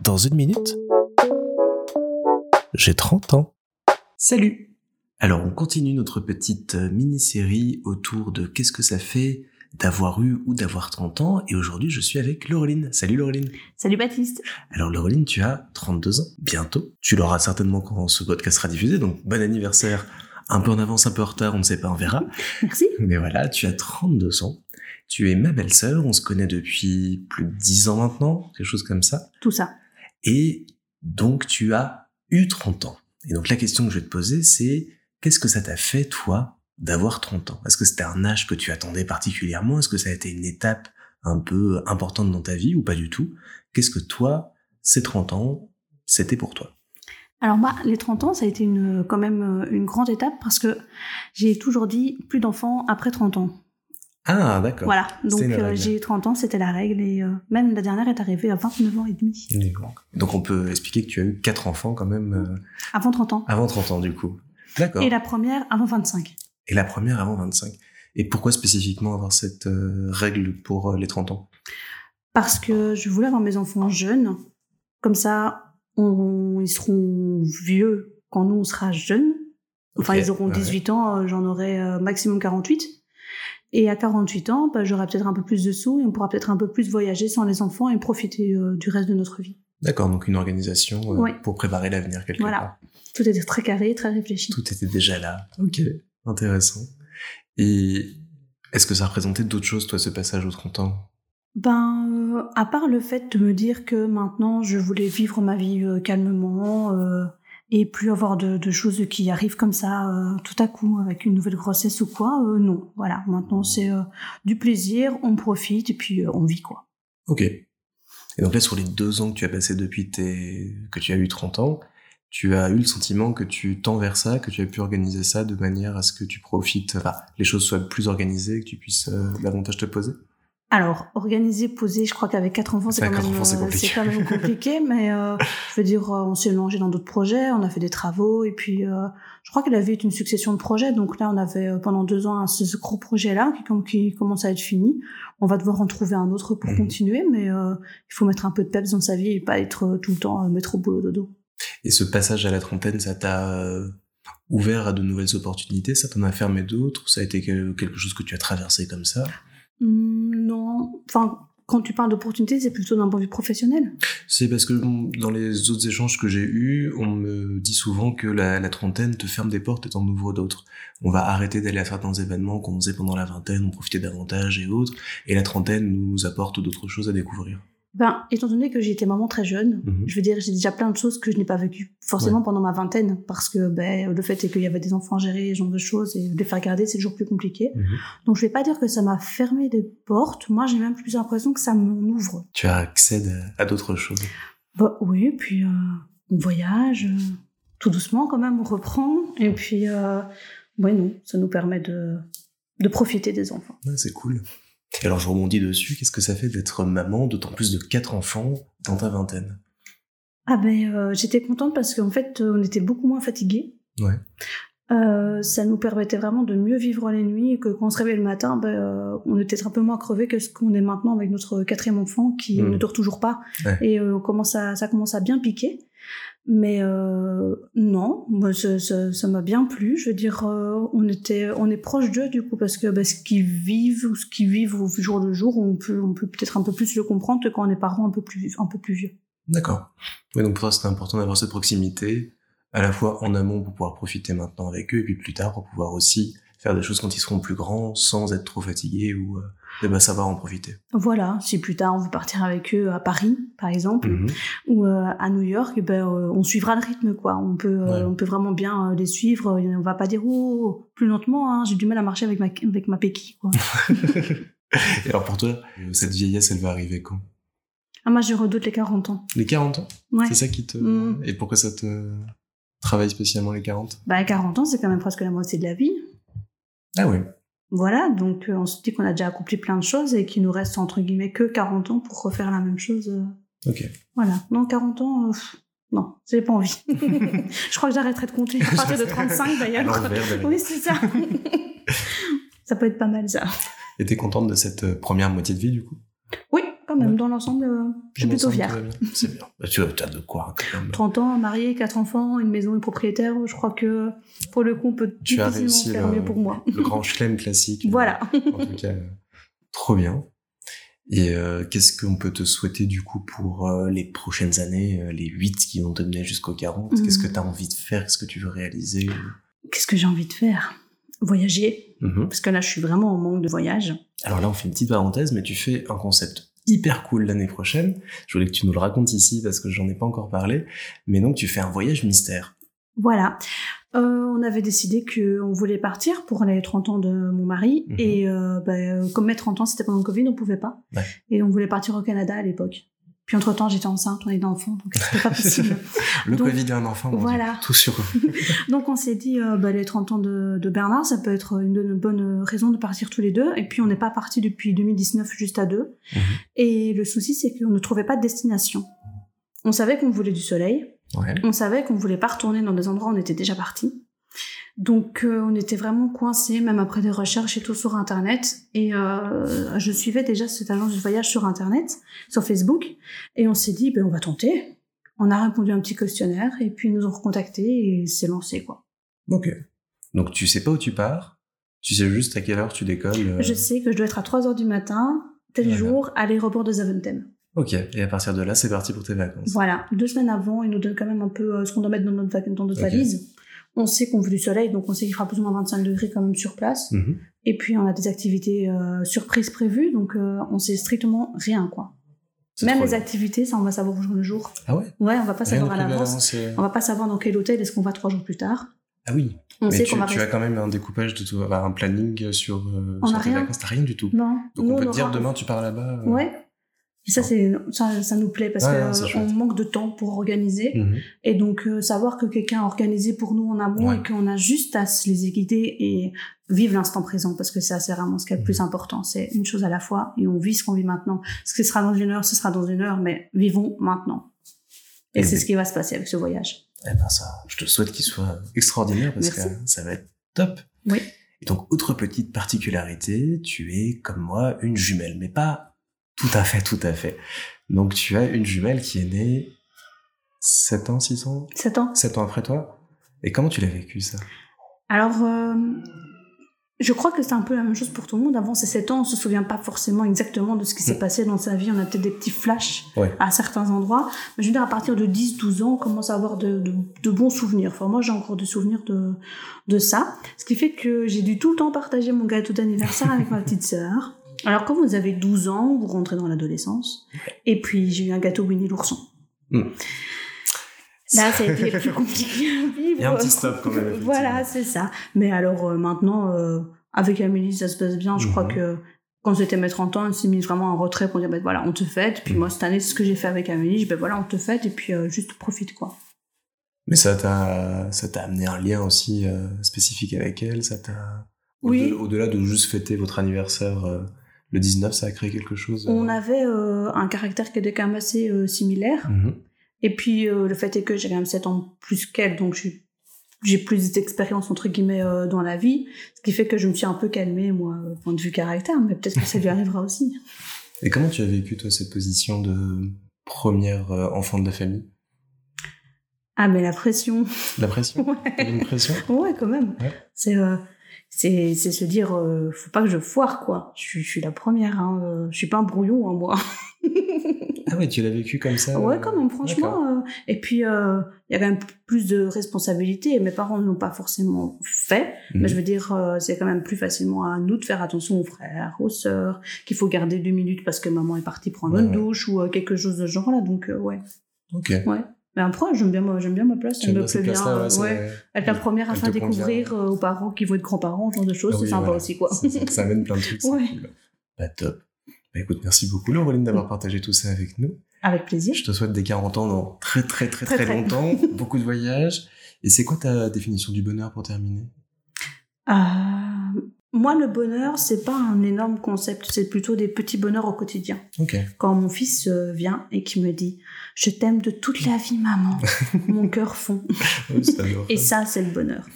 Dans une minute, j'ai 30 ans. Salut Alors on continue notre petite euh, mini-série autour de qu'est-ce que ça fait d'avoir eu ou d'avoir 30 ans et aujourd'hui je suis avec Laureline. Salut Laureline Salut Baptiste Alors Laureline, tu as 32 ans, bientôt. Tu l'auras certainement quand ce podcast sera diffusé, donc bon anniversaire. Un peu en avance, un peu en retard, on ne sait pas, on verra. Merci Mais voilà, tu as 32 ans. Tu es ma belle-sœur, on se connaît depuis plus de 10 ans maintenant, quelque chose comme ça. Tout ça. Et donc tu as eu 30 ans. Et donc la question que je vais te poser, c'est qu'est-ce que ça t'a fait, toi, d'avoir 30 ans? Est-ce que c'était un âge que tu attendais particulièrement? Est-ce que ça a été une étape un peu importante dans ta vie ou pas du tout? Qu'est-ce que toi, ces 30 ans, c'était pour toi? Alors moi, les 30 ans, ça a été une, quand même une grande étape parce que j'ai toujours dit plus d'enfants après 30 ans. Ah, d'accord. Voilà, donc euh, j'ai eu 30 ans, c'était la règle et euh, même la dernière est arrivée à 29 ans et demi. Donc on peut expliquer que tu as eu quatre enfants quand même euh, Avant 30 ans. avant 30 ans du coup. D'accord. Et la première avant 25. Et la première avant 25. Et pourquoi spécifiquement avoir cette euh, règle pour les 30 ans? Parce que je voulais avoir mes enfants jeunes. Comme ça, on- ils seront vieux quand nous, on sera jeunes. Enfin, ils auront ouais. 18 ans, j'en aurai maximum 48. Et à 48 ans, bah, j'aurai peut-être un peu plus de sous et on pourra peut-être un peu plus voyager sans les enfants et profiter euh, du reste de notre vie. D'accord, donc une organisation euh, Ouais. pour préparer l'avenir quelque Voilà. part. Tout était très carré, très réfléchi. Tout était déjà là. Ok, intéressant. Et est-ce que ça représentait d'autres choses, toi, ce passage aux 30 ans? Ben, euh, à part le fait de me dire que maintenant je voulais vivre ma vie calmement et plus avoir de, choses qui arrivent comme ça euh, tout à coup avec une nouvelle grossesse ou quoi, euh, non. Voilà, maintenant c'est euh, du plaisir, on profite et puis on vit quoi. Ok. Et donc là, sur les deux ans que tu as passé depuis tes... que tu as eu 30 ans, tu as eu le sentiment que tu tends vers ça, que tu as pu organiser ça de manière à ce que tu profites, enfin, les choses soient plus organisées, que tu puisses davantage te poser? Alors, organiser, poser, je crois qu'avec quatre enfants, c'est quand, même, euh, compliqué. c'est quand même compliqué, mais euh, je veux dire, euh, on s'est mélangé dans d'autres projets, on a fait des travaux, et puis euh, je crois que la vie est une succession de projets, donc là, on avait euh, pendant deux ans ce, ce gros projet-là qui, com- qui commence à être fini. On va devoir en trouver un autre pour Mhm. continuer, mais euh, il faut mettre un peu de peps dans sa vie et pas être tout le temps mettre au boulot dodo. Et ce passage à la trentaine, ça t'a ouvert à de nouvelles opportunités, ça t'en a fermé d'autres, ça a été que- quelque chose que tu as traversé comme ça? Hum, quand tu parles d'opportunités, c'est plutôt d'un point de vue professionnel. C'est parce que dans les autres échanges que j'ai eus, on me dit souvent que la, la trentaine te ferme des portes et t'en ouvre d'autres. On va arrêter d'aller à certains événements qu'on faisait pendant la vingtaine, on profitait davantage et autres, et la trentaine nous apporte d'autres choses à découvrir. Ben, étant donné que j'ai été maman très jeune, Mhm. je veux dire, j'ai déjà plein de choses que je n'ai pas vécues forcément pendant ma vingtaine, parce que ben, le fait est qu'il y avait des enfants à gérer, ce genre de choses, et de les faire garder, c'est toujours plus compliqué. Mhm. Donc je vais pas dire que ça m'a fermé des portes, moi j'ai même plus l'impression que ça m'en ouvre. Tu accèdes à, à d'autres choses. Bah oui, puis euh, on voyage, euh, tout doucement quand même, on reprend, et puis, euh, ouais non, ça nous permet de, de profiter des enfants. Ouais, c'est cool. Et alors je rebondis dessus, qu'est-ce que ça fait d'être maman, d'autant plus de quatre enfants dans ta vingtaine? Ah ben, euh, j'étais contente parce qu'en fait, euh, on était beaucoup moins fatigués. Ouais. Euh, ça nous permettait vraiment de mieux vivre les nuits et que quand on se réveille le matin, ben, euh, on était un peu moins crevé que ce qu'on est maintenant avec notre quatrième enfant qui Mm. ne dort toujours pas Ouais. et euh, on commence à, ça commence à bien piquer. Mais euh, non, moi, ça ça- ça m'a bien plu. Je veux dire, euh, on était, on est proche d'eux du coup parce que ben, ce qu'ils vivent ou ce qu'ils vivent au jour le jour, on peut, on peut peut-être un peu plus le comprendre que quand on est parents un peu plus, un peu plus vieux. D'accord. Oui, donc pour toi, c'était important d'avoir cette proximité, à la fois en amont pour pouvoir profiter maintenant avec eux, et puis plus tard pour pouvoir aussi faire des choses quand ils seront plus grands, sans être trop fatigués ou euh, de bah, savoir en profiter. Voilà, si plus tard on veut partir avec eux à Paris, par exemple, Mhm. ou euh, à New York, eh ben, euh, on suivra le rythme, quoi. On peut, euh, Ouais. on peut vraiment bien euh, les suivre. On va pas dire oh plus lentement. Hein, J'ai du mal à marcher avec ma avec ma béquille, quoi. Et alors pour toi, cette vieillesse, elle va arriver quand? Ah moi je redoute les 40 ans. Les 40 ans? Ouais. C'est ça qui te... Mhm. Et pourquoi ça te travaille spécialement les 40 Bah à 40 ans c'est quand même presque la moitié de la vie. Ah oui. Voilà, donc euh, on se dit qu'on a déjà accompli plein de choses et qu'il nous reste entre guillemets que 40 ans pour refaire la même chose. euh. Ok. Voilà, non 40 ans. euh, pff, non, j'ai pas envie. je crois que j'arrêterai de compter à partir de 35 d'ailleurs. Oui, c'est ça. ça peut être pas mal ça. Et t'es contente de cette euh, première moitié de vie du coup? Oui, quand même, dans l'ensemble, euh, je suis Dans plutôt fière. C'est bien. Bah, tu as de quoi hein, quand même. 30 ans, marié, 4 enfants, une maison, une propriétaire, je crois que pour le coup, on peut Tu as difficilement réussi faire le- mieux pour moi. Le grand chelem classique. Voilà. En tout cas, trop bien. Et euh, qu'est-ce qu'on peut te souhaiter du coup pour euh, les prochaines années, euh, les 8 qui vont te mener jusqu'aux 40 Mhm. Qu'est-ce que tu as envie de faire? Qu'est-ce que tu veux réaliser? Qu'est-ce que j'ai envie de faire? Voyager, Mhm. parce que là, je suis vraiment en manque de voyage. Alors là, on fait une petite parenthèse, mais tu fais un concept hyper cool l'année prochaine. Je voulais que tu nous le racontes ici parce que j'en ai pas encore parlé. Mais donc, tu fais un voyage mystère. Voilà. Euh, on avait décidé qu'on voulait partir pour les 30 ans de mon mari. Mhm. Et euh, bah, euh, comme mes 30 ans, c'était pendant le Covid, on pouvait pas. Ouais. Et on voulait partir au Canada à l'époque. Puis entre-temps, j'étais enceinte, on est d'enfants, donc c'était pas possible. Le Donc, Covid et un enfant, voilà. Tout sur eux. donc on s'est dit, euh, bah, les 30 ans de, de Bernard, ça peut être une, une bonne raison de partir tous les deux. Et puis on n'est pas parti depuis 2019 juste à deux. Mhm. Et le souci, c'est qu'on ne trouvait pas de destination. On savait qu'on voulait du soleil, Ouais. on savait qu'on voulait pas retourner dans des endroits où on était déjà parti. Donc euh, on était vraiment coincés, même après des recherches et tout sur Internet. Et euh, je suivais déjà cette agence de voyage sur Internet, sur Facebook. Et on s'est dit, ben, on va tenter. On a répondu à un petit questionnaire et puis ils nous ont recontactés et c'est lancé quoi. Ok. Donc, tu sais pas où tu pars. Tu sais juste à quelle heure tu décolles. euh, Je sais que je dois être à 3h du matin, tel Voilà. jour, à l'aéroport de Zaventem. Ok. Et à partir de là, c'est parti pour tes vacances. Voilà, deux semaines avant, ils nous donnent quand même un peu euh, ce qu'on doit mettre dans notre, dans valise. On sait qu'on veut du soleil, donc on sait qu'il fera plus ou moins 25 degrés quand même sur place. Mhm. Et puis on a des activités euh, surprises prévues, donc euh, on sait strictement rien quoi. Même les bien. activités, ça on va savoir au jour le jour. Ah ouais? Ouais, on va pas Rien savoir à l'avance. On va pas savoir dans quel hôtel est-ce qu'on va trois jours plus tard. Ah oui. On Mais sait tu, va tu as quand même un découpage de tout, un planning sur, euh, On sur a tes rien. vacances. T'as rien du tout. Non. Donc Nous, on peut te aura- dire demain tu pars là-bas. euh, Ouais. Et ça, c'est, ça, ça nous plaît parce Ouais, que ouais, c'est euh, chouette. on manque de temps pour organiser. mhm. Et donc, euh, savoir que quelqu'un a organisé pour nous en amont Ouais. et qu'on a juste à se les guider et vivre l'instant présent parce que ça, c'est vraiment ce qui est le Mhm. plus important. C'est une chose à la fois et on vit ce qu'on vit maintenant. Ce qui sera dans une heure, ce sera dans une heure, mais vivons maintenant. Et Et c'est ce qui va se passer avec ce voyage. Eh ben ça, je te souhaite qu'il soit extraordinaire parce Merci. que ça va être top. Oui. Et donc, autre petite particularité, tu es comme moi une jumelle, mais pas tout à fait, tout à fait. Donc, tu as une jumelle qui est née 7 ans, 6 ans? 7 ans. 7 ans après toi? Et comment tu l'as vécu ça? Alors, euh, je crois que c'est un peu la même chose pour tout le monde. Avant ces 7 ans, on se souvient pas forcément exactement de ce qui s'est Mm. passé dans sa vie. On a peut-être des petits flashs Ouais. à certains endroits. Mais je veux dire, à partir de 10-12 ans, on commence à avoir de, de- de bons souvenirs. Enfin, moi, j'ai encore des souvenirs de, de ça. Ce qui fait que j'ai dû tout le temps partager mon gâteau d'anniversaire avec ma petite sœur. Alors, quand vous avez 12 ans, vous rentrez dans l'adolescence. Et puis, j'ai eu un gâteau Winnie l'ourson. Mm. Là, ça a été plus compliqué à vivre. Il y a un petit stop quand même. Voilà, c'est ça. Mais alors, euh, maintenant, euh, avec Amélie, ça se passe bien. Je crois Mhm. que quand c'était mes 30 ans, elle s'est mis vraiment en retrait pour dire, ben voilà, on te fête. Puis Mhm. moi, cette année, c'est ce que j'ai fait avec Amélie. Je dis, ben voilà, on te fête. Et puis, euh, juste profite, quoi. Mais ça t'a, ça t'a amené un lien aussi spécifique avec elle, ça t'a... Oui. Au-delà de juste fêter votre anniversaire le 19, ça a créé quelque chose euh, On avait euh, un caractère qui était quand même assez euh, similaire. mhm. Et puis, le fait est que j'ai quand même 7 ans plus qu'elle, donc j'ai j'ai plus d'expérience, entre guillemets, euh, dans la vie. Ce qui fait que je me suis un peu calmée, moi, point de vue caractère. Mais peut-être que ça lui arrivera aussi. Et comment tu as vécu, toi, cette position de première euh, enfant de la famille? Ah, mais la pression. La pression? Ouais. Une pression? Ouais, quand même. Ouais. C'est euh, c'est c'est se dire, euh, faut pas que je foire quoi. Je suis je suis la première. Hein, euh, je suis pas un brouillon hein, moi. Ah ouais, tu l'as vécu comme ça ouais, euh, quand même, franchement. euh, et puis euh, il y a quand même plus de responsabilités. Mes parents ne l'ont pas forcément fait, Mhm. mais je veux dire, c'est quand même plus facilement à nous de faire attention aux frères, aux sœurs, qu'il faut garder deux minutes parce que maman est partie prendre Ouais, une ouais. douche ou quelque chose de ce genre-là. Donc euh, ouais, Ok. ouais. Mais après, j'aime bien, j'aime bien ma place. Elle me plaît bien. ouais. Être la première à faire découvrir euh, aux parents qui vont être grands-parents, ce genre de choses, Ah c'est sympa voilà. aussi, quoi. Ça, amène plein de trucs. Ouais. cool. Bah top. Bah écoute, merci beaucoup Laureline d'avoir partagé tout ça avec nous. Avec plaisir. Je te souhaite des 40 ans dans très très très très, Très, très. longtemps, beaucoup de voyages. Et c'est quoi ta définition du bonheur pour terminer? Euh, moi, le bonheur, c'est pas un énorme concept, c'est plutôt des petits bonheurs au quotidien. Quand mon fils euh, vient et qui me dit Je t'aime de toute la vie, maman, mon cœur fond. Et ça, c'est le bonheur.